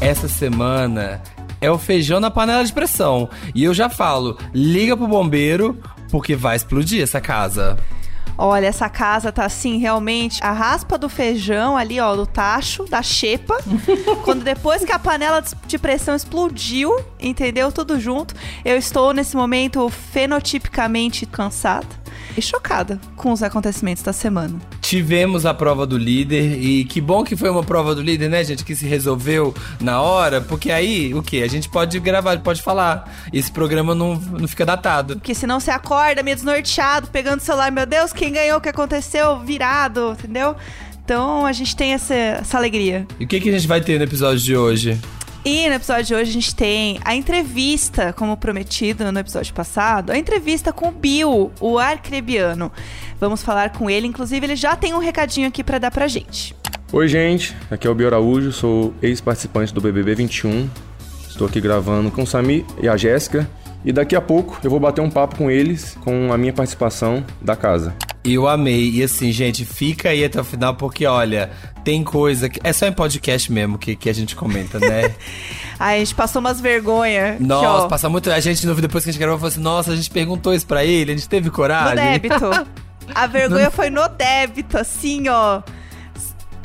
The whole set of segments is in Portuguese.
essa semana é o feijão na panela de pressão. E eu já falo, liga pro bombeiro, porque vai explodir essa casa. Olha, essa casa tá assim, realmente, a raspa do feijão ali, ó, do tacho, da xepa. quando depois que a panela de pressão explodiu, entendeu? Tudo junto. Eu estou nesse momento fenotipicamente cansada e chocada com os acontecimentos da semana. Tivemos a prova do líder e que bom que foi uma prova do líder, né, gente? Que se resolveu na hora, porque aí, o que? A gente pode gravar, pode falar. Esse programa não, não fica datado. Porque senão você acorda meio desnorteado, pegando o celular, meu Deus, quem ganhou, o que aconteceu, virado, entendeu? Então a gente tem essa, essa alegria. E o que, que a gente vai ter no episódio de hoje? E no episódio de hoje a gente tem a entrevista, como prometido no episódio passado, a entrevista com o Bill, o arcrebiano. Vamos falar com ele, inclusive ele já tem um recadinho aqui para dar pra gente. Oi, gente, aqui é o Bill Araújo, sou ex-participante do BBB 21. Estou aqui gravando com o Sami e a Jéssica. E daqui a pouco eu vou bater um papo com eles com a minha participação da casa. Eu amei. E assim, gente, fica aí até o final, porque olha, tem coisa que. É só em podcast mesmo que, que a gente comenta, né? Ai, a gente passou umas vergonhas. Nossa, passa muito. A gente, depois que a gente gravou, falou assim: nossa, a gente perguntou isso pra ele, a gente teve coragem. No débito. a vergonha foi no débito, assim, ó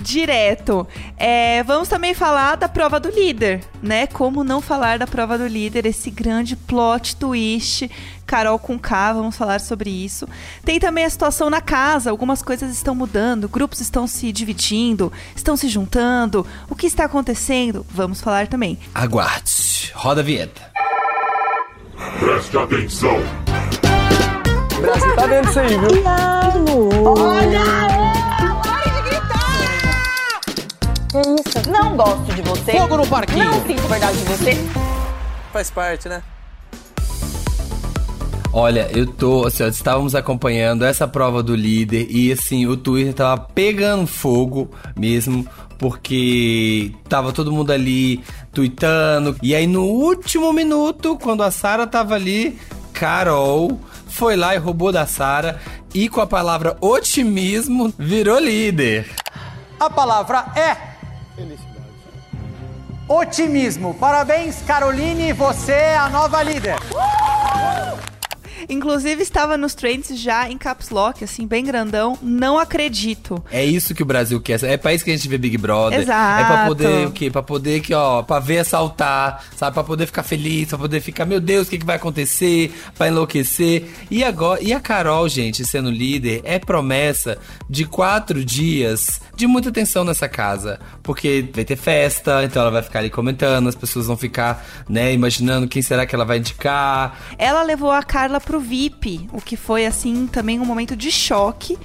direto. É, vamos também falar da prova do líder, né? Como não falar da prova do líder, esse grande plot twist. Carol com K, vamos falar sobre isso. Tem também a situação na casa, algumas coisas estão mudando, grupos estão se dividindo, estão se juntando. O que está acontecendo? Vamos falar também. Aguarde. Roda a vinheta. Preste atenção. Brasil tá vendo isso aí, viu? Olha! Que isso? Não gosto de você. Fogo no parquinho. Não sinto verdade de você. Faz parte, né? Olha, eu tô, assim, ó, estávamos acompanhando essa prova do líder e assim, o Twitter tava pegando fogo mesmo, porque tava todo mundo ali tweetando. E aí no último minuto, quando a Sara tava ali, Carol foi lá e roubou da Sara e com a palavra otimismo virou líder. A palavra é Otimismo. Parabéns, Caroline, você é a nova líder. Inclusive estava nos trends já em caps lock, assim, bem grandão. Não acredito. É isso que o Brasil quer. É pra isso que a gente vê Big Brother. Exato. É pra poder o quê? Pra poder que, ó, pra ver assaltar, sabe? Pra poder ficar feliz, pra poder ficar, meu Deus, o que, que vai acontecer? Pra enlouquecer. E agora, e a Carol, gente, sendo líder, é promessa de quatro dias de muita atenção nessa casa. Porque vai ter festa, então ela vai ficar ali comentando, as pessoas vão ficar, né, imaginando quem será que ela vai indicar. Ela levou a Carla pro VIP, o que foi, assim, também um momento de choque,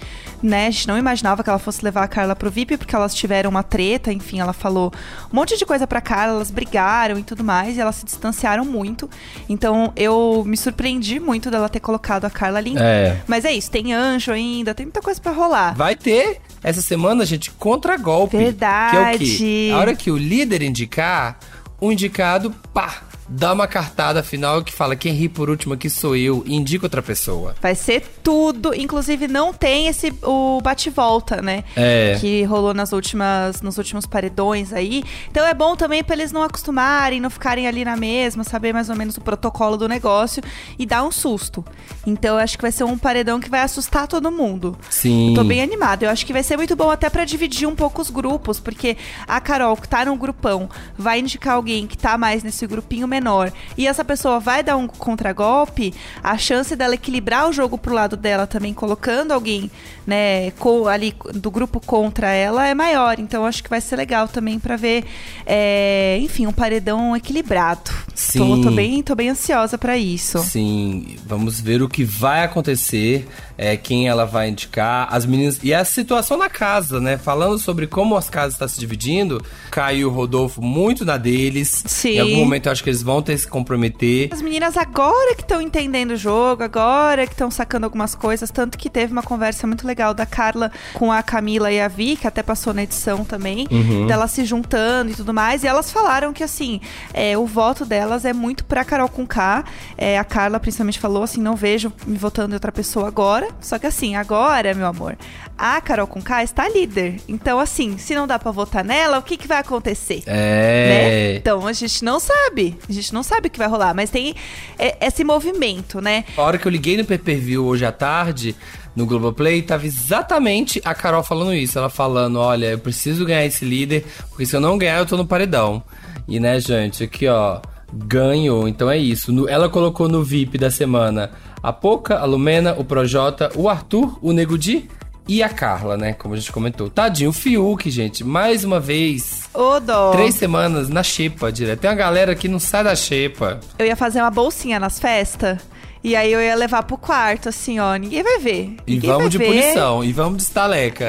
né? A gente não imaginava que ela fosse levar a Carla pro VIP, porque elas tiveram uma treta, enfim, ela falou um monte de coisa pra Carla, elas brigaram e tudo mais, e elas se distanciaram muito. Então, eu me surpreendi muito dela ter colocado a Carla ali. É. Mas é isso, tem anjo ainda, tem muita coisa para rolar. Vai ter essa semana, gente, contra-golpe. Verdade. Que é o quê? A hora que o líder indicar, o indicado, pá, dá uma cartada final que fala quem ri por último aqui sou eu e indica outra pessoa. Vai ser tudo, inclusive não tem esse o bate-volta, né? É. Que rolou nas últimas nos últimos paredões aí. Então é bom também para eles não acostumarem, não ficarem ali na mesma, saber mais ou menos o protocolo do negócio e dar um susto. Então eu acho que vai ser um paredão que vai assustar todo mundo. Sim. Eu tô bem animada. Eu acho que vai ser muito bom até para dividir um pouco os grupos, porque a Carol que tá num grupão vai indicar alguém que tá mais nesse grupinho menor e essa pessoa vai dar um contragolpe, a chance dela equilibrar o jogo pro lado dela também, colocando alguém, né, co ali do grupo contra ela é maior. Então acho que vai ser legal também para ver, é, enfim, um paredão equilibrado. Sim. Tô, tô bem, tô bem ansiosa para isso. Sim, vamos ver o que vai acontecer, é, quem ela vai indicar, as meninas. E a situação na casa, né? Falando sobre como as casas estão se dividindo, Caio e o Rodolfo muito na deles. Sim. Em algum momento eu acho que eles vão ter que se comprometer. As meninas agora que estão entendendo o jogo, agora que estão sacando algumas coisas, tanto que teve uma conversa muito legal da Carla com a Camila e a Vi, que até passou na edição também, Uhum. delas se juntando e tudo mais, e elas falaram que, assim, é, o voto delas é muito pra Carol com K, é, a Carla principalmente falou assim, não vejo me votando em outra pessoa agora, só que assim, agora, meu amor, a Carol com K está líder, então assim, se não dá pra votar nela, o que que vai acontecer? É. né? Então a gente não sabe. A gente não sabe o que vai rolar, mas tem é, esse movimento, né? A hora que eu liguei no pay-per-view hoje à tarde, no Globoplay, tava exatamente a Carol falando isso. Ela falando, olha, eu preciso ganhar esse líder, porque se eu não ganhar, eu tô no paredão. E né, gente, aqui ó, ganhou, então é isso. Ela colocou no VIP da semana a Poca, a Lumena, o Projota, o Arthur, o Nego Di e a Carla, né, como a gente comentou. Tadinho, o Fiuk, gente, mais uma vez... Ô, dó. Três semanas na xepa direto. Tem uma galera que não sai da xepa. Eu ia fazer uma bolsinha nas festas. E aí eu ia levar pro quarto, assim, ó. Ninguém vai ver. E Ninguém vamos de ver. punição, e vamos de estaleca.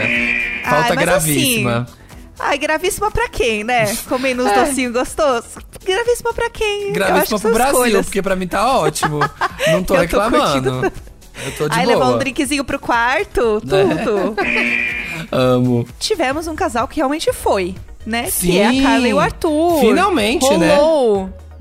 Falta Ai, gravíssima. assim, Ai, gravíssima pra quem, né? Comendo uns docinhos gostosos. Gravíssima pra quem? Gravíssima pro Brasil, escolhas. porque pra mim tá ótimo. Não tô tô reclamando. curtindo. Eu tô de Ai, boa. levar um drinkzinho pro quarto, tudo. Amo. Tivemos um casal que realmente foi, né? Sim. Que é a Carla e o Arthur. Finalmente, né?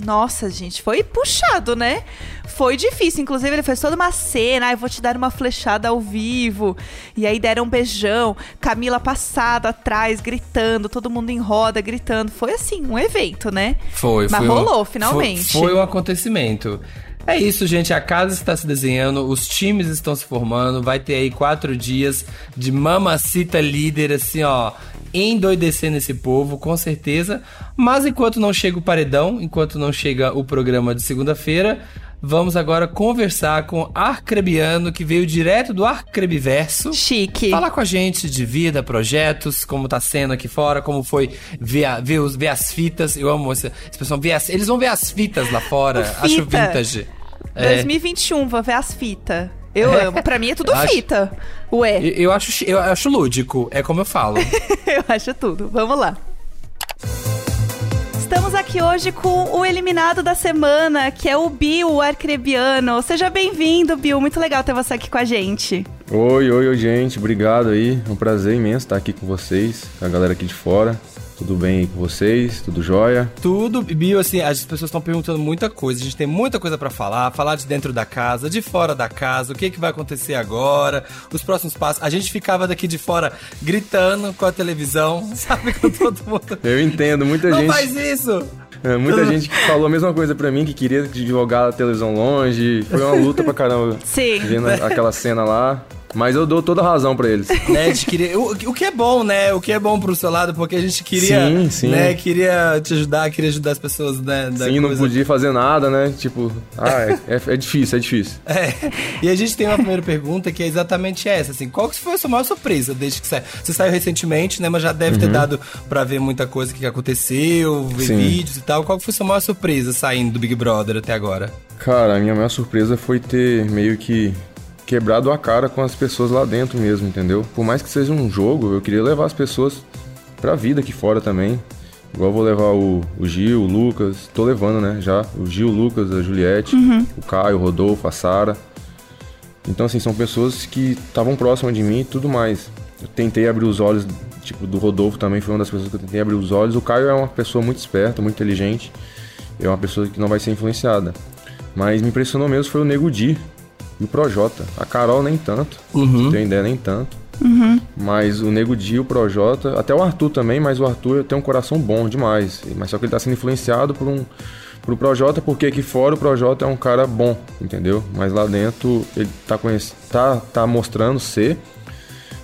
Nossa, gente, foi puxado, né? Foi difícil. Inclusive, ele fez toda uma cena. Ai, vou te dar uma flechada ao vivo. E aí deram um beijão. Camila passada atrás, gritando. Todo mundo em roda, gritando. Foi assim, um evento, né? Foi, Mas foi. rolou, um- finalmente. Foi, foi um acontecimento. É isso, gente. A casa está se desenhando, os times estão se formando. Vai ter aí quatro dias de mamacita líder, assim, ó. Endoidecendo esse povo, com certeza. Mas enquanto não chega o paredão, enquanto não chega o programa de segunda-feira, vamos agora conversar com Arcrebiano, que veio direto do Arcrebiverso. Chique. Falar com a gente de vida, projetos, como tá sendo aqui fora, como foi ver, a- ver, os, ver as fitas. Eu amo essa expressão. Ver as, eles vão ver as fitas lá fora. O Acho fita. vintage. É, 2021, vou ver as fitas. Eu É. amo. Pra mim é tudo Acho- fita. Ué, eu, eu acho, eu acho lúdico, é como eu falo. eu acho tudo. Vamos lá. Estamos aqui hoje com o eliminado da semana, que é o Bill o Arcrebiano. Seja bem-vindo, Bill. Muito legal ter você aqui com a gente. Oi, oi, oi, gente. Obrigado aí. É um prazer imenso estar aqui com vocês, com a galera aqui de fora. Tudo bem aí com vocês? Tudo jóia? Tudo, Bio, assim, as pessoas estão perguntando muita coisa. A gente tem muita coisa pra falar, falar de dentro da casa, de fora da casa, o que, que vai acontecer agora, os próximos passos. A gente ficava daqui de fora gritando com a televisão, sabe? Com todo mundo. Eu entendo, muita Não gente. faz isso! é, muita gente que falou a mesma coisa pra mim, que queria jogar a televisão longe. Foi uma luta pra caramba. Sim. Vendo aquela cena lá. Mas eu dou toda a razão pra eles. né, a gente queria, o, o que é bom, né? O que é bom pro seu lado, porque a gente queria, Sim, sim. né? Queria te ajudar, queria ajudar as pessoas, né? da Sim, não coisa. podia fazer nada, né? Tipo, ah, é, é- é difícil, é difícil. É. E a gente tem uma primeira pergunta que é exatamente essa, assim, qual que foi a sua maior surpresa desde que saiu? Você saiu recentemente, né, mas já deve ter dado pra ver muita coisa que aconteceu, ver Uhum. Sim. vídeos e tal. Qual que foi a sua maior surpresa saindo do Big Brother até agora? Cara, a minha maior surpresa foi ter meio que quebrado a cara com as pessoas lá dentro mesmo, entendeu? Por mais que seja um jogo, eu queria levar as pessoas pra vida aqui fora também. Igual eu vou levar o, o Gil, o Lucas, tô levando, né, já. O Gil, o Lucas, a Juliette, o Caio, o Rodolfo, a Sara. Então, assim, são pessoas que estavam próximas de mim e tudo mais. Eu tentei abrir os olhos, tipo, do Rodolfo também foi uma das pessoas que eu tentei abrir os olhos. O Caio é uma pessoa muito esperta, muito inteligente. É uma pessoa que não vai ser influenciada. Mas me impressionou mesmo foi o Nego Di e o Projota. A Carol nem tanto, Uhum. não tenho ideia nem tanto. Mas o Nego Di, o Projota, até o Arthur também, mas o Arthur tem um coração bom demais. Mas só que ele tá sendo influenciado por um pro Projota, porque aqui fora o Projota é um cara bom, entendeu? Mas lá dentro ele tá, conhec... tá, tá mostrando ser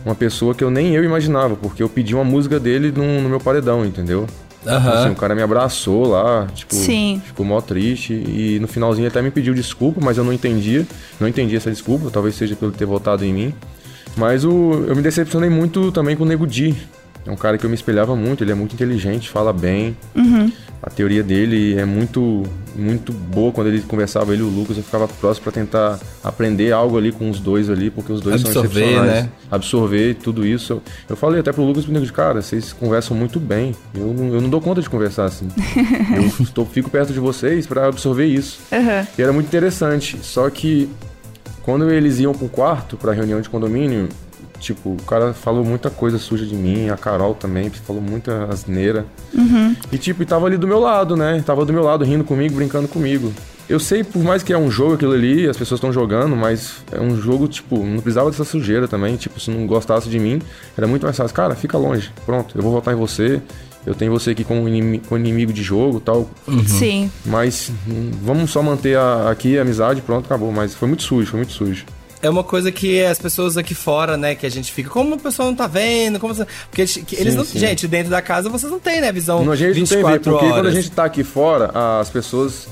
uma pessoa que eu nem eu imaginava, porque eu pedi uma música dele no, no meu paredão, entendeu? Aham. Assim, o cara me abraçou lá, tipo, Sim. ficou mó triste. E no finalzinho até me pediu desculpa, mas eu não entendia. Não entendi essa desculpa, talvez seja pelo ter votado em mim. Mas o, eu me decepcionei muito também com o Nego Di. É um cara que eu me espelhava muito, ele é muito inteligente, fala bem. A teoria dele é muito muito boa. Quando ele conversava ele e o Lucas eu ficava próximo para tentar aprender algo ali com os dois ali porque os dois Absorver, são excepcionais. né? absorver tudo isso. Eu, eu falei até pro Lucas de cara vocês conversam muito bem. Eu não, eu não dou conta de conversar assim. Eu estou, fico perto de vocês para absorver isso. Aham. e era muito interessante. Só que quando eles iam pro quarto pra reunião de condomínio tipo o cara falou muita coisa suja de mim a Carol também falou muita asneira e tipo, e tava ali do meu lado, né? Tava do meu lado, rindo comigo, brincando comigo. Eu sei, por mais que é um jogo aquilo ali, as pessoas estão jogando, mas é um jogo, tipo, não precisava dessa sujeira também. Tipo, se não gostasse de mim, era muito mais fácil. Cara, fica longe. Pronto, eu vou votar em você. Eu tenho você aqui como inimigo, como inimigo de jogo tal. Sim. Mas hum, vamos só manter a- aqui a amizade, pronto, acabou. Mas foi muito sujo, foi muito sujo. É uma coisa que as pessoas aqui fora, né, que a gente fica, como a pessoa não tá vendo, como você... Porque eles, que eles Sim, não, sim. gente, dentro da casa vocês não têm, né, visão Não, a gente não tem 24 ver, porque horas. quando a gente tá aqui fora, as pessoas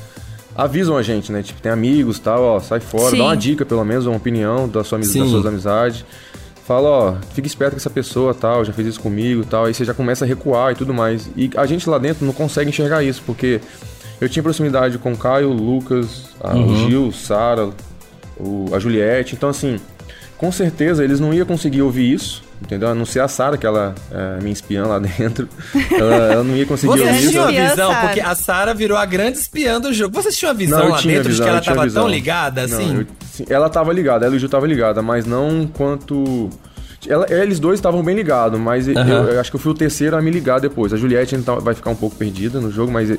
avisam a gente, né? Tipo, tem amigos e tal, ó, sai fora, Sim. dá uma dica, pelo menos, uma opinião da sua, amiz- das suas amizades. Fala, ó, fica esperto com essa pessoa tal, já fez isso comigo tal. Aí você já começa a recuar e tudo mais. E a gente lá dentro não consegue enxergar isso, porque eu tinha proximidade com o Caio, o Lucas, a- o Gil, Sara, o- a Juliette. Então, assim, com certeza eles não iam conseguir ouvir isso, entendeu? A não ser a Sara, que ela é minha espiã lá dentro. ela, ela não ia conseguir Vocês ouvir isso. tinham a Espiã, visão, porque a Sara virou a grande espiã do jogo. Vocês tinham a visão Não, eu lá tinha dentro visão, de que ela eu tinha tava visão. tão ligada Não, assim? eu- sim, ela tava ligada, ela e o Gil tava ligada, mas não quanto. Ela- eles dois estavam bem ligados, mas eu, Aham. eu acho que eu fui o terceiro a me ligar depois. A Juliette então, vai ficar um pouco perdida no jogo, mas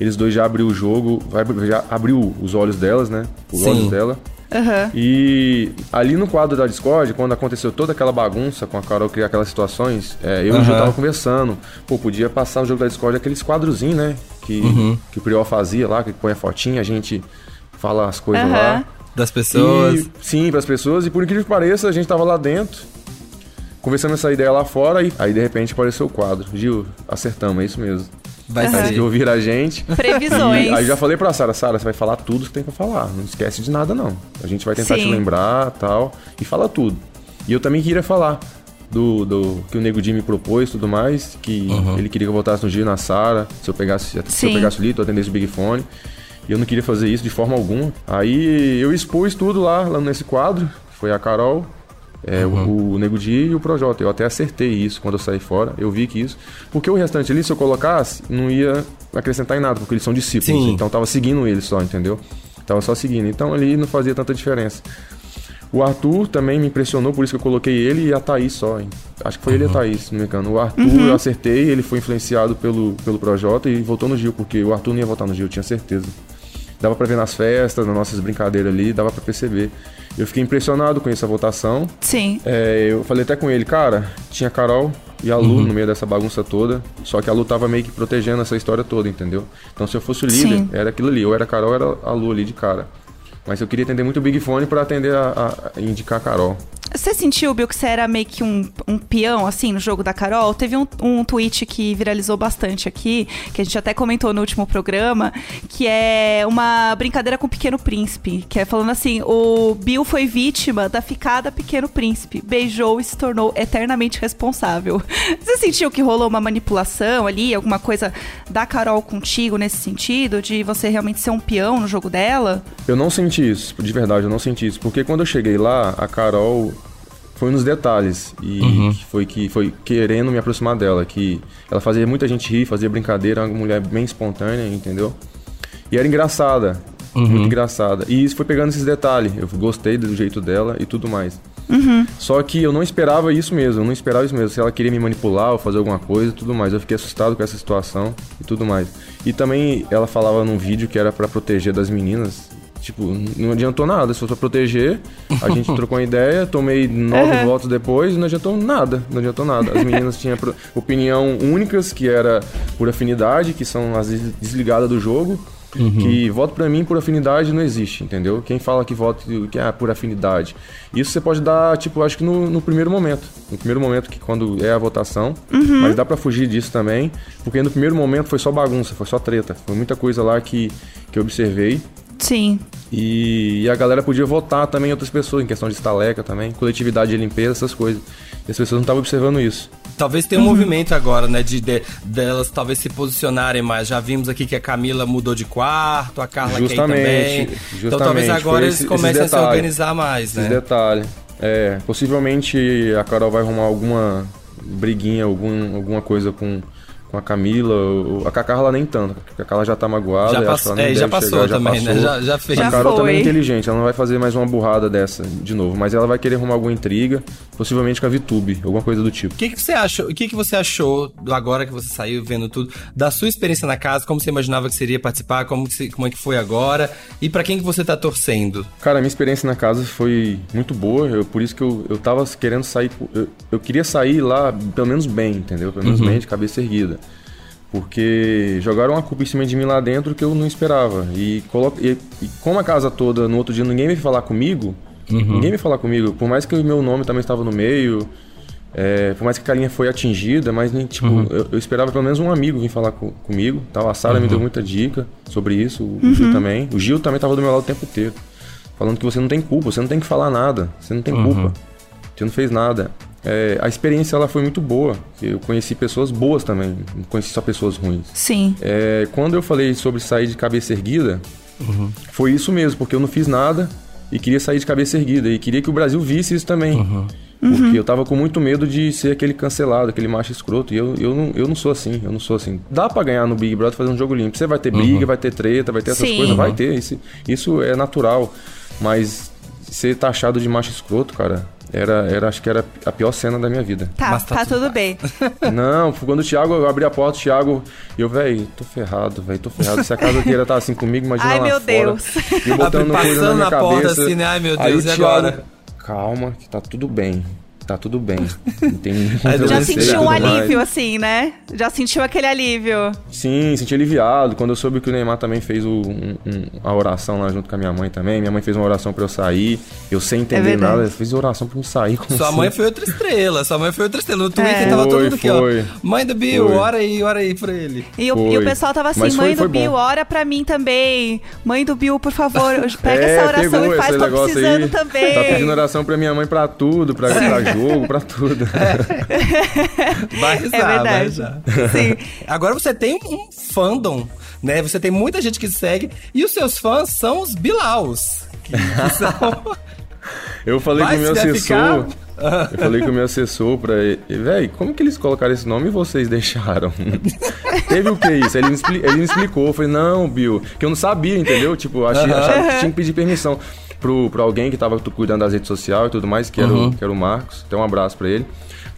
eles dois já abriu o jogo, já abriu os olhos delas, né? Os Sim. olhos dela. Aham. E ali no quadro da Discord, quando aconteceu toda aquela bagunça com a Carol criar aquelas situações, é, eu e o Gil tava conversando. Pô, podia passar no jogo da Discord aqueles quadrozinhos, né? Que, Uhum. que o Priol fazia lá, que põe a fotinha, a gente fala as coisas Aham. lá. Das pessoas. E, sim, pras pessoas. E por incrível que pareça, a gente tava lá dentro, conversando essa ideia lá fora, e aí de repente apareceu o quadro. Gil, acertamos, é isso mesmo. Vai Aí ser. que ouvir a gente. Previsões. E aí já falei pra Sara, Sara, você vai falar tudo que tem pra falar. Não esquece de nada, não. A gente vai tentar Sim. te lembrar tal. E fala tudo. E eu também queria falar do, do que o Nego me propôs e tudo mais. Que ele queria que eu voltasse no e na Sara. Se eu pegasse, se eu Sim. pegasse o Lito, eu atendesse o Big Fone. E eu não queria fazer isso de forma alguma. Aí eu expus tudo lá, lá nesse quadro. Foi a Carol, é, o, o Nego Di e o Projota. Eu até acertei isso quando eu saí fora. Eu vi que isso. Porque o restante ali, se eu colocasse, não ia acrescentar em nada, porque eles são discípulos. Sim. Então eu tava seguindo eles só, entendeu? Tava só seguindo. Então ali não fazia tanta diferença. O Arthur também me impressionou, por isso que eu coloquei ele e a Thaís só. Hein? Acho que foi ele e a Thaís, se não me engano. O Arthur eu acertei, ele foi influenciado pelo, pelo Projota e votou no Gil, porque o Arthur não ia votar no Gil, eu tinha certeza. Dava pra ver nas festas, nas nossas brincadeiras ali, dava pra perceber. Eu fiquei impressionado com essa votação. Sim. É, eu falei até com ele, cara, tinha a Carol e a Lu no meio dessa bagunça toda, só que a Lu tava meio que protegendo essa história toda, entendeu? Então se eu fosse o líder, Sim. era aquilo ali, ou era a Carol, ou era a Lu ali de cara. Mas eu queria atender muito o Big Fone pra atender a, a- a indicar a Carol. Você sentiu, Bill, que você era meio que um, um peão, assim, no jogo da Carol? Teve um, um tweet que viralizou bastante aqui, que a gente até comentou no último programa, que é uma brincadeira com o Pequeno Príncipe, que é falando assim, o Bill foi vítima da ficada Pequeno Príncipe, beijou e se tornou eternamente responsável. Você sentiu que rolou uma manipulação ali, alguma coisa da Carol contigo nesse sentido, de você realmente ser um peão no jogo dela? Eu não senti isso, de verdade, eu não senti isso. Porque quando eu cheguei lá, a Carol foi nos detalhes. E que foi que foi querendo me aproximar dela. Que ela fazia muita gente rir, fazia brincadeira, uma mulher bem espontânea, entendeu? E era engraçada. Muito engraçada. E isso foi pegando esses detalhes. Eu gostei do jeito dela e tudo mais. Só que eu não esperava isso mesmo, eu não esperava isso mesmo. Se ela queria me manipular ou fazer alguma coisa e tudo mais. Eu fiquei assustado com essa situação e tudo mais. E também ela falava num vídeo que era pra proteger das meninas. Tipo, não adiantou nada. Se fosse pra proteger, a gente trocou uma ideia, tomei nove Uhum. votos depois e não adiantou nada. Não adiantou nada. As meninas tinham opinião únicas, que era por afinidade, que são as des- desligadas do jogo. Que voto pra mim por afinidade não existe, entendeu? Quem fala que voto que é por afinidade. Isso você pode dar, tipo, acho que no, no primeiro momento. No primeiro momento, que quando é a votação. Mas dá pra fugir disso também. Porque no primeiro momento foi só bagunça, foi só treta. Foi muita coisa lá que, que eu observei. Sim. E, e a galera podia votar também em outras pessoas, em questão de estaleca também, coletividade de limpeza, essas coisas. E as pessoas não estavam observando isso. Talvez tenha um movimento agora, né, de, de- delas talvez se posicionarem mais. Já vimos aqui que a Camila mudou de quarto, a Carla quer ir Justamente, também. Então justamente, talvez foi agora eles esse- esse comecem a se detalhe. organizar mais, né? detalhes. É, possivelmente a Carol vai arrumar alguma briguinha, algum, alguma coisa com, com a Camila. A Carla nem tanto, porque a Carla já tá magoada. Já nem é, já passou chegar, também, né? passou. Já- já fez. A Já Carol também é foi. inteligente, ela não vai fazer mais uma burrada dessa de novo, mas ela vai querer arrumar alguma intriga, possivelmente com a VTube, alguma coisa do tipo. O que, que você achou? O que, que você achou agora que você saiu vendo tudo da sua experiência na casa? Como você imaginava que seria participar? Como, que como é que foi agora? E pra quem que você tá torcendo? Cara, a minha experiência na casa foi muito boa, eu, por isso que eu, eu tava querendo sair. Eu, eu queria sair lá, pelo menos bem, entendeu? Pelo menos bem, de cabeça erguida. Porque jogaram uma culpa em cima de mim lá dentro que eu não esperava. E, colo... e, e como a casa toda, no outro dia, ninguém veio falar comigo, ninguém veio falar comigo, por mais que o meu nome também estava no meio. é, por mais que a carinha foi atingida, mas nem, tipo, eu, eu esperava pelo menos um amigo vir falar co- comigo. Tá? A Sara me deu muita dica sobre isso, o Gil também. O Gil também tava do meu lado o tempo inteiro. Falando que você não tem culpa, você não tem que falar nada, você não tem culpa. Você não fez nada. É, a experiência ela foi muito boa. Eu conheci pessoas boas também, não conheci só pessoas ruins. Sim. É, quando eu falei sobre sair de cabeça erguida, foi isso mesmo, porque eu não fiz nada e queria sair de cabeça erguida. E queria que o Brasil visse isso também. Porque eu tava com muito medo de ser aquele cancelado, aquele macho escroto. E eu, eu, não, eu não sou assim, eu não sou assim. Dá pra ganhar no Big Brother fazer um jogo limpo. Você vai ter briga, vai ter treta, vai ter essas Sim. coisas, vai ter. Isso, isso é natural. Mas ser taxado de macho escroto, cara, era, era, acho que era a pior cena da minha vida. Tá, Mas tá tá, tudo tudo bem. Não, quando o Thiago, eu abri a porta, o Thiago, e eu, velho, tô ferrado, velho, tô ferrado. Se a casa inteira tá assim comigo, imagina Ai, lá meu fora. Deus. E botando Passando coisa na minha na porta cabeça. assim, né? Ai, meu Aí Deus, o e Thiago, agora? calma, que tá tudo bem. Tá tudo bem. Não tem Já sentiu um tudo mais. alívio, assim, né? Já sentiu aquele alívio. Sim, senti aliviado. Quando eu soube que o Neymar também fez o- um- um- a oração lá junto com a minha mãe também. Minha mãe fez uma oração pra eu sair. Eu sem entender É nada, eu fiz oração pra eu sair. Como Sua assim? mãe foi outra estrela, sua mãe foi outra estrela. No Twitter É. tava todo Foi, mundo aqui, ó. foi. Mãe do Bill, Foi. ora aí, ora aí pra ele. E o, Foi. e o pessoal tava assim, Mas foi- mãe foi do Bill, bom. ora pra mim também. Mãe do Bill, por favor, pega É, essa oração e faz, tô precisando aí. também. Tá pedindo oração pra minha mãe pra tudo, pra, pra jogo, pra tudo. Vai rezar, É vai verdade. rezar. Sim. Agora você tem um fandom, né? Você tem muita gente que segue e os seus fãs são os Bilaus. Que são... Eu falei Vai com o meu assessor. ficar- Eu falei com o meu assessor pra ele. Véi, como que eles colocaram esse nome e vocês deixaram? Teve o que isso? Ele me, expli- ele me explicou. Eu falei, não, Bill, que eu não sabia, entendeu? Tipo, achei, Aham. achava que tinha que pedir permissão pro, pro alguém que tava cuidando das redes sociais e tudo mais, que era, Uhum. o, que era o Marcos. Então um abraço pra ele.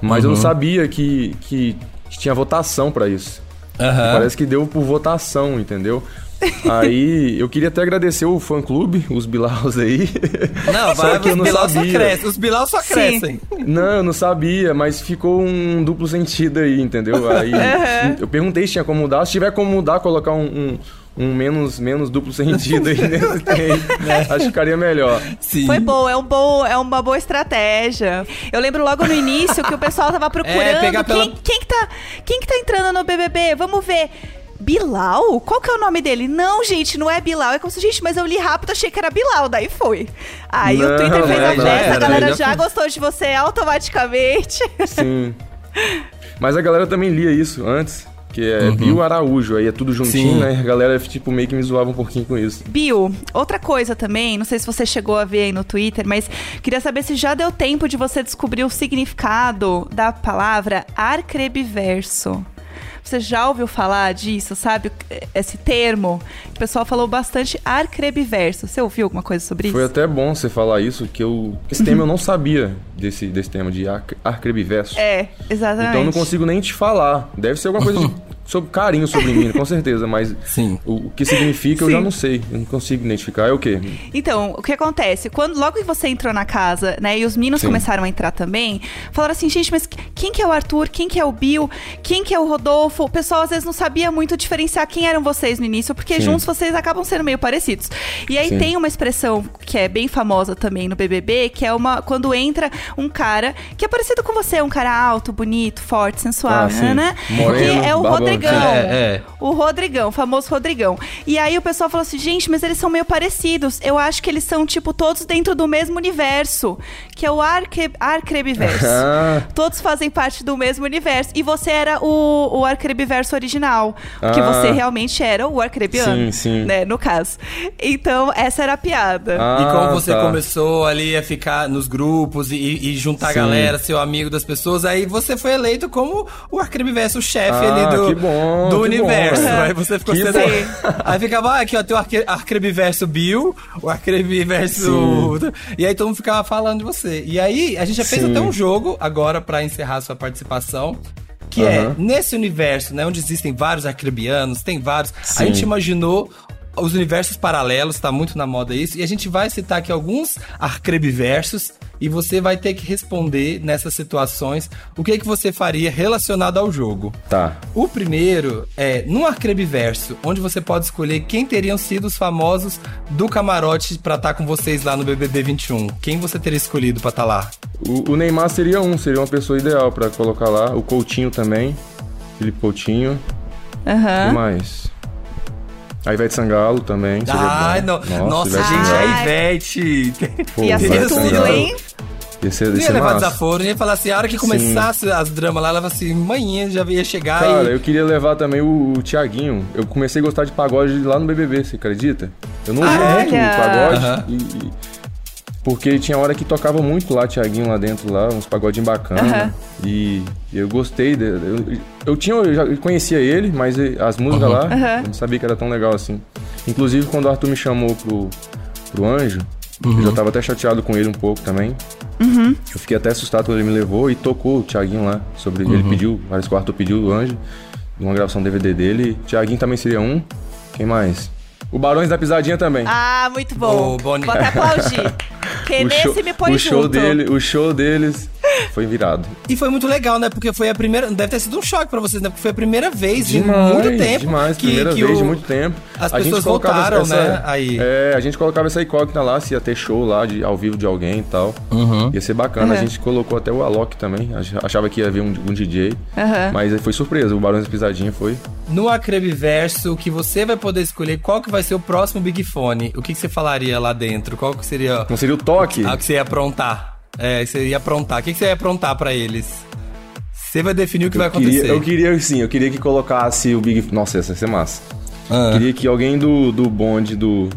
Mas eu não sabia que, que tinha votação pra isso. Aham. Parece que deu por votação, entendeu? Aí eu queria até agradecer o fã clube, os Bilaus aí. Não, Só vai, que eu os não Bilaus só sabia. crescem. Os Bilaus só Sim. crescem. Não, eu não sabia, mas ficou um duplo sentido aí, entendeu? Aí eu perguntei se tinha como mudar. Se tiver como mudar, colocar um, um, um menos, menos duplo sentido aí, né? Tem. Acho que ficaria melhor. Sim. Foi bom, é, um bom, é uma boa estratégia. Eu lembro logo no início que o pessoal tava procurando É, pegar pela- quem, quem, que tá, quem que tá entrando no BBB. Vamos ver. Bilal? Qual que é o nome dele? Não, gente, não é Bilal. É como se, gente, mas eu li rápido, achei que era Bilal. Daí foi. Aí o Não, Twitter fez é, a festa, a galera já já, foi. gostou de você automaticamente. Sim. Mas a galera também lia isso antes, que é Bill Araújo, aí é tudo juntinho, Sim. né? A galera, tipo, meio que me zoava um pouquinho com isso. Bill, outra coisa também, não sei se você chegou a ver aí no Twitter, mas queria saber se já deu tempo de você descobrir o significado da palavra arcrebiverso. Você já ouviu falar disso, sabe? Esse termo. O pessoal falou bastante arcrebiverso. Você ouviu alguma coisa sobre isso? Foi até bom você falar isso, que eu. Esse tema eu não sabia desse, desse tema de arc- arcrebiverso. É, exatamente. Então eu não consigo nem te falar. Deve ser alguma coisa de, sobre carinho sobre mim, com certeza, mas Sim. o, o que significa eu Sim. já não sei. Eu não consigo identificar. É o quê? Então, o que acontece? Quando logo que você entrou na casa, né, e os meninos Sim. começaram a entrar também, falaram assim, gente, mas quem que é o Arthur? Quem que é o Bill? Quem que é o Rodolfo? O pessoal às vezes não sabia muito diferenciar quem eram vocês no início, porque Sim. juntos vocês acabam sendo meio parecidos. E aí Sim. tem uma expressão que é bem famosa também no BBB, que é uma quando entra um cara que é parecido com você, um cara alto, bonito, forte, sensual, Ah, sim. né? Moreno, que é o barba Rodrigão. É, é. O Rodrigão, o famoso Rodrigão. E aí o pessoal falou assim, gente, mas eles são meio parecidos. Eu acho que eles são, tipo, todos dentro do mesmo universo. Que é o Arque... Arcrebiverso. Ah. todos fazem parte do mesmo universo. E você era o, o Arcrebiverso original. Porque Ah. você realmente era o Arcrebiano. Sim, sim. Né, no caso. Então, essa era a piada. E como Ah, você tá. começou ali a ficar nos grupos e, e juntar a galera, ser o amigo das pessoas, aí você foi eleito como o Arcrebiverso, o chefe Ah, ali do, que bom, do universo. bom. Aí você ficou sendo. Aí ficava, ah, aqui ó, tem o Arque- Arcrebiverso Bill, o Arcrebiverso. E aí todo mundo ficava falando de você. E aí a gente já fez Sim. até um jogo agora pra encerrar sua participação. Que é, Aham. nesse universo, né, onde existem vários arcrebianos, tem vários. A Sim. gente imaginou os universos paralelos, tá muito na moda isso, e a gente vai citar aqui alguns arcrebiversos e você vai ter que responder nessas situações o que que você faria relacionado ao jogo. Tá. O primeiro é num arcrebiverso, onde você pode escolher quem teriam sido os famosos do camarote pra estar com vocês lá no BBB 21. Quem você teria escolhido pra estar lá? O, o Neymar seria um, seria uma pessoa ideal pra colocar lá. O Coutinho também. Felipe Coutinho. Aham. que mais? A Ivete Sangalo também. Ai, no- nossa, Ivete gente, Sangalo. a Ivete. Pô, Ia ser Ivete tudo, hein? Ia ser, ia ia ser levar massa. desaforo, ia falar assim, a hora que começasse as dramas lá, ela falava assim, manhã já ia chegar Cara, e... eu queria levar também o, o Tiaguinho. Eu comecei a gostar de pagode lá no BBB, você acredita? Eu não ouvi Ah, muito olha! o pagode. Aham. e- e- porque tinha hora que tocava muito lá, Tiaguinho lá dentro, lá, uns pagodinhos bacanas. Aham. E eu gostei. De, eu, eu tinha, eu já conhecia ele, mas as músicas lá, Aham. eu não sabia que era tão legal assim. Inclusive, quando o Arthur me chamou pro, pro Anjo, eu já tava até chateado com ele um pouco também. Eu fiquei até assustado quando ele me levou e tocou o Thiaguinho lá. Sobre, Ele pediu, parece que o Arthur pediu o Anjo, uma gravação DVD dele. Thiaguinho também seria um. Quem mais? O Barões da Pisadinha também. Ah, muito bom. Vou até aplaudir. O nesse show, me põe o show junto. dele, o show deles foi virado. E foi muito legal, né? Porque foi a primeira. Deve ter sido um choque pra vocês, né? Porque foi a primeira vez Demais, em muito tempo. demais, que, primeira que vez de o- muito tempo. As A pessoas voltaram, essa- né? Aí. É, a gente colocava essa incógnita lá, se ia ter show lá de, ao vivo de alguém e tal. Ia ser bacana. A Uhum. gente colocou até o Alok também. ach- Achava que ia haver um, um DJ. Aham. Mas aí foi surpresa. O Barões Pisadinha foi. No Acrebiverso, que você vai poder escolher qual que vai ser o próximo Big Fone. O que, que você falaria lá dentro? Qual que seria Não seria o toque? a que você ia aprontar? É, você ia aprontar. O que, você ia aprontar pra eles? Você vai definir o que vai Eu queria, acontecer. eu queria, sim, eu queria que colocasse o Big. Nossa, essa ia ser massa. Ah. Queria que alguém do, do bonde do,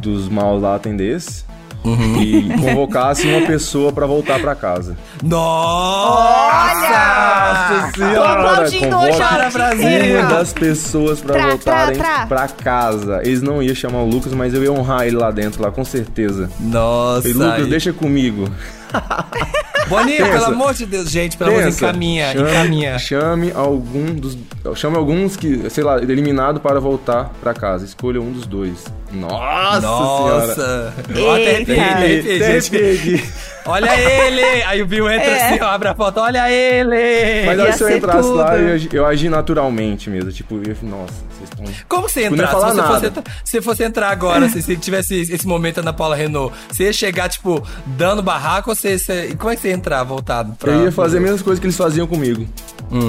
dos maus lá atendesse. Uhum. E convocasse uma pessoa pra voltar pra casa. Nossa! Hoje, Para, ó. Brasil! Uma das pessoas pra Tra, voltarem pra casa. Eles não iam chamar o Lucas, mas eu ia honrar ele lá dentro, lá, com certeza. Nossa! E Lucas, aí. deixa comigo. Boninho, Pensa. pelo amor de Deus, gente, pelo amor de encaminha, chame, encaminha. Chame algum dos. Chame alguns que, sei lá, eliminado para voltar pra casa. Escolha um dos dois. Nossa, senhora. Nossa! Arrepiei, Eita. aqui. Olha ele! Aí o Bill entra É. assim, ó, abre a foto, olha ele! Mas aí se eu entrasse lá, tudo. eu, agi- eu agi naturalmente mesmo. Tipo, eu ia, nossa, vocês estão. Como você entrar? Se você, fosse, nada. entrar- se fosse entrar agora, se, se tivesse esse momento na Paula Renault, você ia chegar, tipo, dando barraco ou você, você- Como é que você ia entrar voltado? Pra, Eu ia fazer a mesma coisa que eles faziam comigo.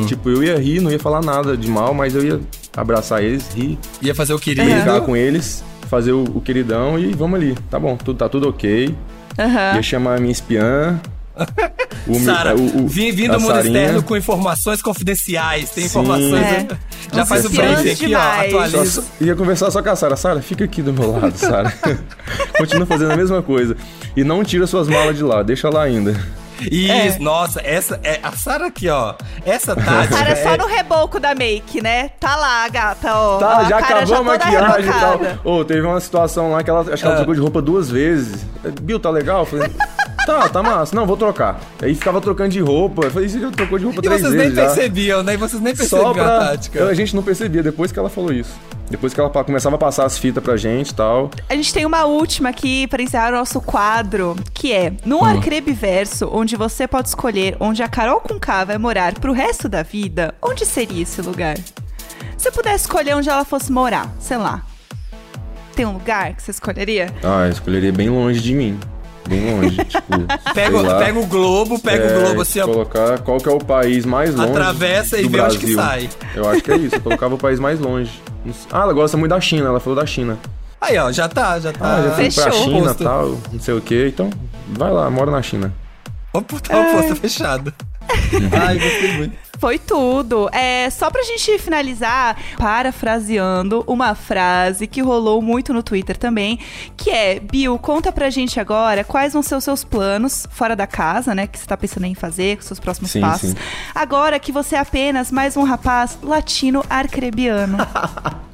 Tipo, eu ia rir, não ia falar nada de mal, mas eu ia abraçar eles, rir, Ia fazer o querido. brincar com eles, fazer o, o queridão e vamos ali. Tá bom, tudo, tá tudo ok. Aham. Ia chamar a minha espiã. O, Sara, o- o- vim, vim a do mundo Sarinha. externo com informações confidenciais. Tem Sim. informações. É. Já Uns faz o briefing aqui, ó. demais. Atualiza. só- ia conversar só com a Sara. Sara, fica aqui do meu lado, Sara. Continua fazendo a mesma coisa. E não tira suas malas de lá, deixa lá ainda. Isso, nossa, essa é a Sara aqui, ó. Essa tática. Cara, é só é- no reboco da make, né? Tá lá, gata, ó. Tá, Ó, já a cara acabou a toda maquiagem e tal. Ô, teve uma situação lá que ela, acho que ela Ah. trocou de roupa duas vezes. Bill, tá legal? Eu falei, tá, tá massa. Não, vou trocar. Aí ficava trocando de roupa. Eu falei, você já trocou de roupa E três vocês nem vezes já. percebiam, né? E vocês nem Só percebiam pra... a tática. A gente não percebia, depois que ela falou isso. Depois que ela começava a passar as fitas pra gente e tal. A gente tem uma última aqui pra encerrar o nosso quadro, que é num Hum. arcrebiverso, onde você pode escolher onde a Carol com K vai morar pro resto da vida, onde seria esse lugar? Se você pudesse escolher onde ela fosse morar, sei lá. Tem um lugar que você escolheria? Ah, eu escolheria bem longe de mim. Bem longe. tipo, Pega, sei lá. pega o globo, pega É, o globo assim, ó. Colocar qual que é o país mais longe. Atravessa e do vê onde que Brasil. sai. Eu acho que é isso. Eu colocava o país mais longe. Sei- Ah, ela gosta muito da China. Ela falou da China. Aí, ó, já tá, já tá. Ah, já fui pra. China e tal. Não sei o que. Então, vai lá, mora na China. O portal posto fechado. Ai, gostei muito. Foi tudo. É, só pra gente finalizar, parafraseando uma frase que rolou muito no Twitter também, que é, Bill, conta pra gente agora quais vão ser os seus planos fora da casa, né, que você tá pensando em fazer, com seus próximos Sim, passos. sim. Agora que você é apenas mais um rapaz latino arcrebiano.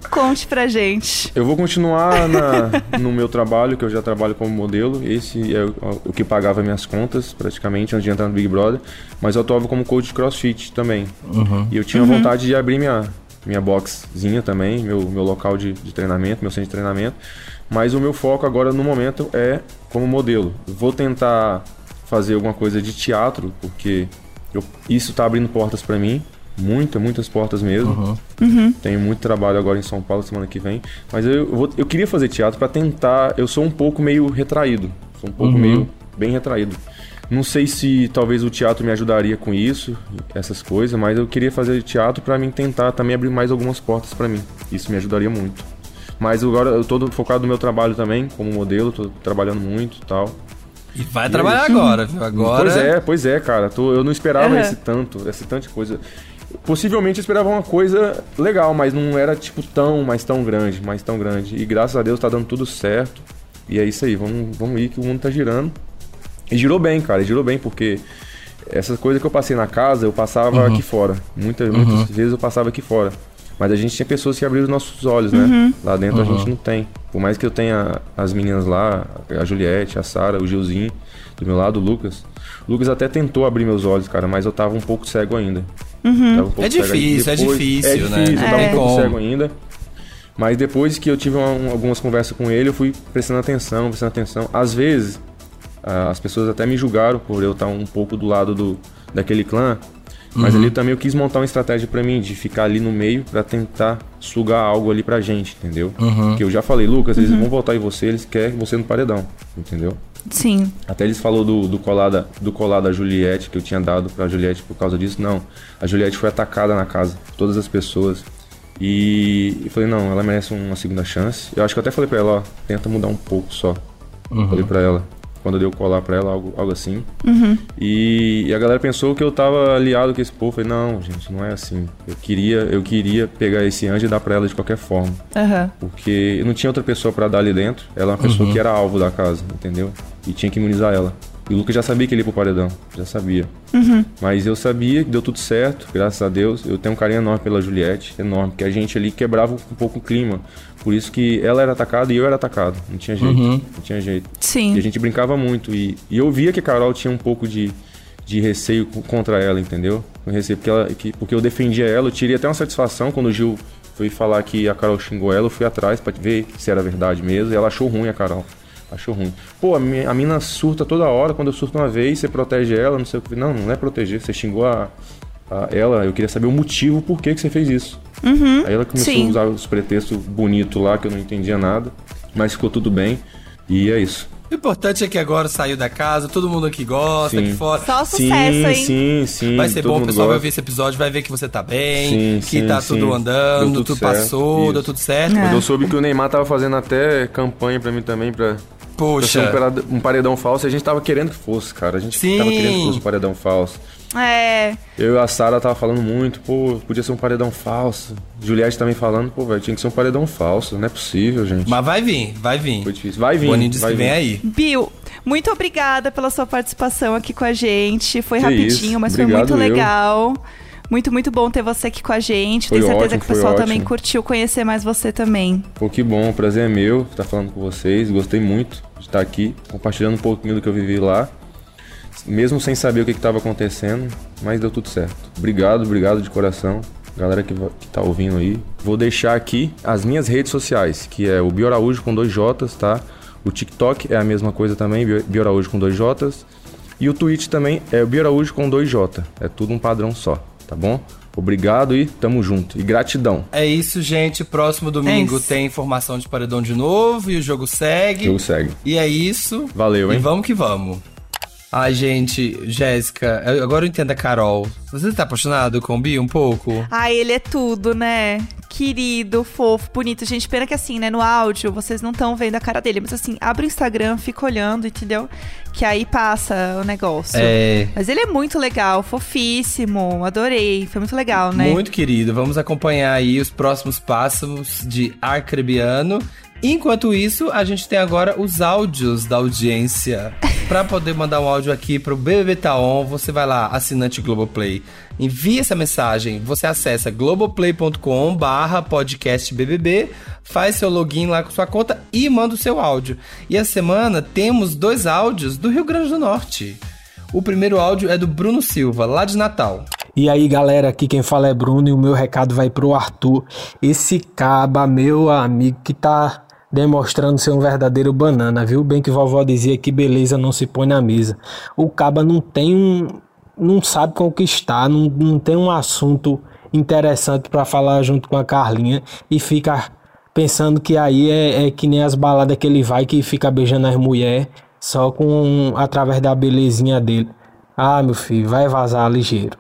Conte pra gente. Eu vou continuar na- no meu trabalho, que eu já trabalho como modelo. Esse é o, o que pagava minhas contas, praticamente, antes de entrar no Big Brother. Mas eu atuava como coach de crossfit também. E eu tinha vontade de abrir minha, minha boxzinha também, meu, meu local de, de treinamento, meu centro de treinamento. Mas o meu foco agora, no momento, é como modelo. Vou tentar fazer alguma coisa de teatro, porque eu- isso tá abrindo portas para mim. Muitas, muitas portas mesmo. Tenho muito trabalho agora em São Paulo semana que vem. Mas eu, eu, vou- eu queria fazer teatro pra tentar. Eu sou um pouco meio retraído. Sou um pouco meio bem retraído. Não sei se talvez o teatro me ajudaria com isso, essas coisas, mas eu queria fazer teatro pra mim tentar também abrir mais algumas portas pra mim. Isso me ajudaria muito. Mas agora eu tô focado no meu trabalho também, como modelo, tô trabalhando muito e tal. E vai trabalhar isso? agora, viu? Agora. Pois é, pois é, cara. Tô- eu não esperava esse tanto, esse tanto de coisa. Possivelmente eu esperava uma coisa legal, mas não era tipo tão, mas tão grande, mas tão grande. E graças a Deus tá dando tudo certo. E é isso aí, vamos, vamos ir que o mundo tá girando. E girou bem, cara, e girou bem, porque essas coisas que eu passei na casa, eu passava aqui fora. Muitas, muitas vezes eu passava aqui fora. Mas a gente tinha pessoas que abriram os nossos olhos, né? Lá dentro a gente não tem. Por mais que eu tenha as meninas lá, a Juliette, a Sara, o Gilzinho, do meu lado, o Lucas. O Lucas até tentou abrir meus olhos, cara, mas eu tava um pouco cego ainda. Tava um pouco É cego ainda. difícil, é difícil, é né? difícil, eu tava É. um pouco Como? cego ainda. Mas depois que eu tive uma- um- algumas conversas com ele, eu fui prestando atenção, prestando atenção. Às vezes, as pessoas até me julgaram por eu estar um pouco do lado do, daquele clã. Mas ali também eu quis montar uma estratégia pra mim, de ficar ali no meio pra tentar sugar algo ali pra gente, entendeu? Porque eu já falei, Lucas, eles vão votar em você, eles querem você no paredão, entendeu? Sim. Até eles falou do, do colar da, do colar da Juliette, que eu tinha dado pra Juliette por causa disso. Não, a Juliette foi atacada na casa, por todas as pessoas. E eu falei, não, ela merece uma segunda chance. Eu acho que eu até falei pra ela, ó, tenta mudar um pouco só. Falei pra ela, quando eu dei o colar pra ela, algo, algo assim. E, e a galera pensou que eu tava aliado com esse povo. Eu falei, não, gente, não é assim. Eu queria, eu queria pegar esse anjo e dar pra ela de qualquer forma. Aham. Porque eu não tinha outra pessoa pra dar ali dentro. Ela é uma pessoa que era alvo da casa, entendeu? E tinha que imunizar ela. E o Lucas já sabia que ele ia pro paredão. Já sabia. Mas eu sabia que deu tudo certo, graças a Deus. Eu tenho um carinho enorme pela Juliette, enorme. Porque a gente ali quebrava um pouco o clima. Por isso que ela era atacada e eu era atacado. Não tinha jeito. Não tinha jeito. Sim. E a gente brincava muito. E, e eu via que a Carol tinha um pouco de, de receio co- contra ela, entendeu? Um receio porque, ela, que, porque eu defendia ela. Eu tirei até uma satisfação quando o Gil foi falar que a Carol xingou ela. Eu fui atrás pra ver se era verdade mesmo. E ela achou ruim a Carol. Achou ruim. Pô, a, mi- a mina surta toda hora. Quando eu surto uma vez, você protege ela, não sei o que. Não, não é proteger. Você xingou a, a- ela. Eu queria saber o motivo por que, que você fez isso. Aí ela começou Sim. a usar os pretextos bonitos lá, que eu não entendia nada. Mas ficou tudo bem. E é isso. O importante é que agora saiu da casa, todo mundo aqui gosta, Sim. aqui fora. Só sucesso, sim, hein? sim, sim. Vai ser todo bom, o pessoal vai gosta. ver esse episódio, vai ver que você tá bem, Sim, que sim, tá sim. tudo andando, Deu tudo tudo, certo, passou, isso. deu tudo certo. É. Quando eu soube que o Neymar tava fazendo até campanha pra mim também, pra, Poxa, parada- um paredão falso, e a gente tava querendo que fosse, cara. A gente Sim. tava querendo que fosse um paredão falso. É. Eu e a Sara tava falando muito, pô, podia ser um paredão falso. Juliette também falando, pô, velho, tinha que ser um paredão falso. Não é possível, gente. mas vai vir, vai vir. Foi difícil. Vai vir. Boninho disse vai que vem vir. aí. Bill, muito obrigada pela sua participação aqui com a gente. Foi Que rapidinho, isso. mas foi Obrigado muito eu. legal. Muito, muito bom ter você aqui com a gente. Foi Tenho certeza ótimo, que o pessoal também ótimo. curtiu conhecer mais você também. Pô, que bom, o prazer é meu estar falando com vocês. Gostei muito de estar aqui, compartilhando um pouquinho do que eu vivi lá. Mesmo sem saber o que estava acontecendo, mas deu tudo certo. Obrigado, obrigado de coração. Galera que, que tá ouvindo aí. Vou deixar aqui as minhas redes sociais, que é o Bio Araújo com dois J's, tá? O TikTok é a mesma coisa também, Bio Bio Araújo com dois J's. E o Twitch também é o Bio Araújo com dois J. É tudo um padrão só, tá bom? Obrigado e tamo junto. E gratidão. É isso, gente. Próximo domingo É tem informação de paredão de novo e o jogo segue. O jogo segue. E é isso. Valeu, E hein? vamos que vamos. Ai, gente, Jéssica, agora eu entendo a Carol. Você tá apaixonado com o Bi um pouco? Ai, ele é tudo, né? Querido, fofo, bonito. Gente, pena que assim, né? No áudio, vocês não estão vendo a cara dele. Mas assim, abre o Instagram, fica olhando, entendeu? Que aí passa o negócio. É. Mas ele é muito legal, fofíssimo. Adorei. Foi muito legal, né? Muito querido. Vamos acompanhar aí os próximos passos de Arcrebiano. Enquanto isso, a gente tem agora os áudios da audiência. Pra poder mandar um áudio aqui pro BBB Taon, você vai lá, assinante Globoplay. Envia essa mensagem, você acessa globoplay.com barra podcast BBB, faz seu login lá com sua conta e manda o seu áudio. E essa semana temos dois áudios do Rio Grande do Norte. O primeiro áudio é do Bruno Silva, lá de Natal. E aí, galera, aqui quem fala é Bruno e o meu recado vai pro Arthur. Esse caba, meu amigo, que tá demonstrando ser um verdadeiro banana, viu? Bem que vovó dizia que beleza não se põe na mesa. O caba não tem um. não sabe conquistar, não, não tem um assunto interessante pra falar junto com a Carlinha e fica pensando que aí é, é que nem as baladas que ele vai que fica beijando as mulheres só com através da belezinha dele. Ah, meu filho, vai vazar ligeiro.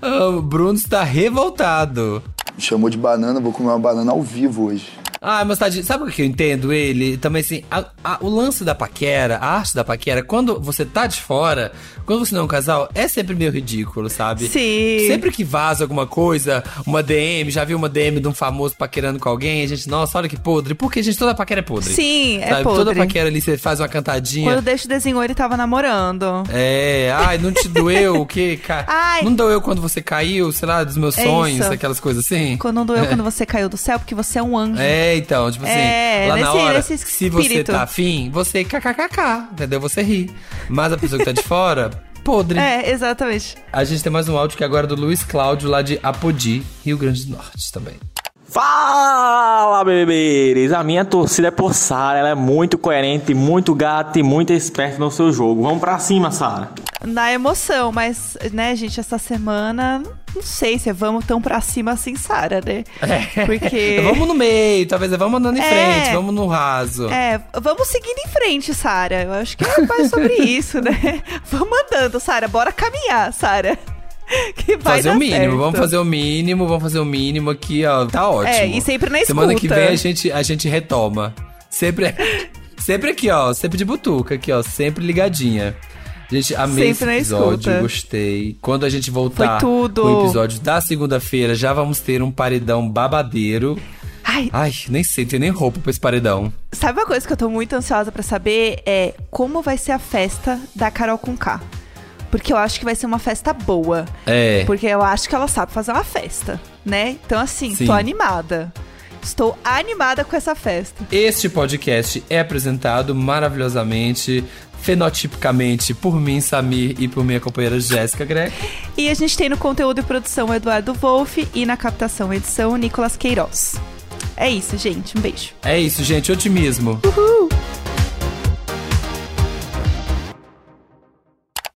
Ah, O Bruno está revoltado. Me chamou de banana, vou comer uma banana ao vivo hoje. Ah, mas tadinho, sabe o que eu entendo ele? Também assim, a- a- o lance da paquera, a arte da paquera, quando você tá de fora, quando você não é um casal, é sempre meio ridículo, sabe? Sim. Sempre que vaza alguma coisa, uma DM, já viu uma DM de um famoso paquerando com alguém, a gente, nossa, olha que podre. Porque, gente, toda paquera é podre. Sim, é sabe? podre. Toda paquera ali, você faz uma cantadinha. Quando deixa o desenho, ele tava namorando. É, ai, não te doeu o quê? Ca... Ai. Não doeu quando você caiu, sei lá, dos meus É sonhos, isso. aquelas coisas assim? Quando não doeu quando você caiu do céu, porque você é um anjo. É, então, tipo assim, É, lá na nesse- hora, nesse se você tá afim, você kkkk, entendeu? Você ri. Mas a pessoa que tá de fora, podre. É, exatamente. A gente tem mais um áudio que agora é do Luiz Cláudio, lá de Apodi, Rio Grande do Norte também. Fala, bebês! A minha torcida é por Sara, ela é muito coerente, muito gata e muito esperta no seu jogo. Vamos pra cima, Sara. Na emoção, mas, né, gente, essa semana, não sei se é vamos tão pra cima assim, Sara, né? Porque. vamos no meio, talvez vamos andando em É. frente, vamos no raso. É, vamos seguindo em frente, Sara. Eu acho que é mais sobre isso, né? Vamos andando, Sara. Bora caminhar, Sara. Que vai fazer o mínimo, certo. vamos fazer o mínimo, vamos fazer o mínimo aqui, ó. Tá ótimo. É, e sempre na Semana que escuta. vem a gente, a gente retoma. Sempre, sempre aqui, ó. Sempre de butuca, aqui, ó. Sempre ligadinha. Gente, amei esse Sempre na episódio, escuta. gostei. Quando a gente voltar o episódio da segunda-feira, já vamos ter um paredão babadeiro. Ai, Ai, nem sei, tem nem roupa pra esse paredão. sabe uma coisa que eu tô muito ansiosa pra saber? É como vai ser a festa da Carol com K. Porque eu acho que vai ser uma festa boa. É. Porque eu acho que ela sabe fazer uma festa, né? Então, assim, Sim. tô animada. Estou animada com essa festa. Este podcast é apresentado maravilhosamente, fenotipicamente, por mim, Samir, e por minha companheira Jéssica Greco. E a gente tem no conteúdo e produção o Eduardo Wolff e na captação e edição Nicolas Queiroz. É isso, gente. Um beijo. É isso, gente. Otimismo. Uhul!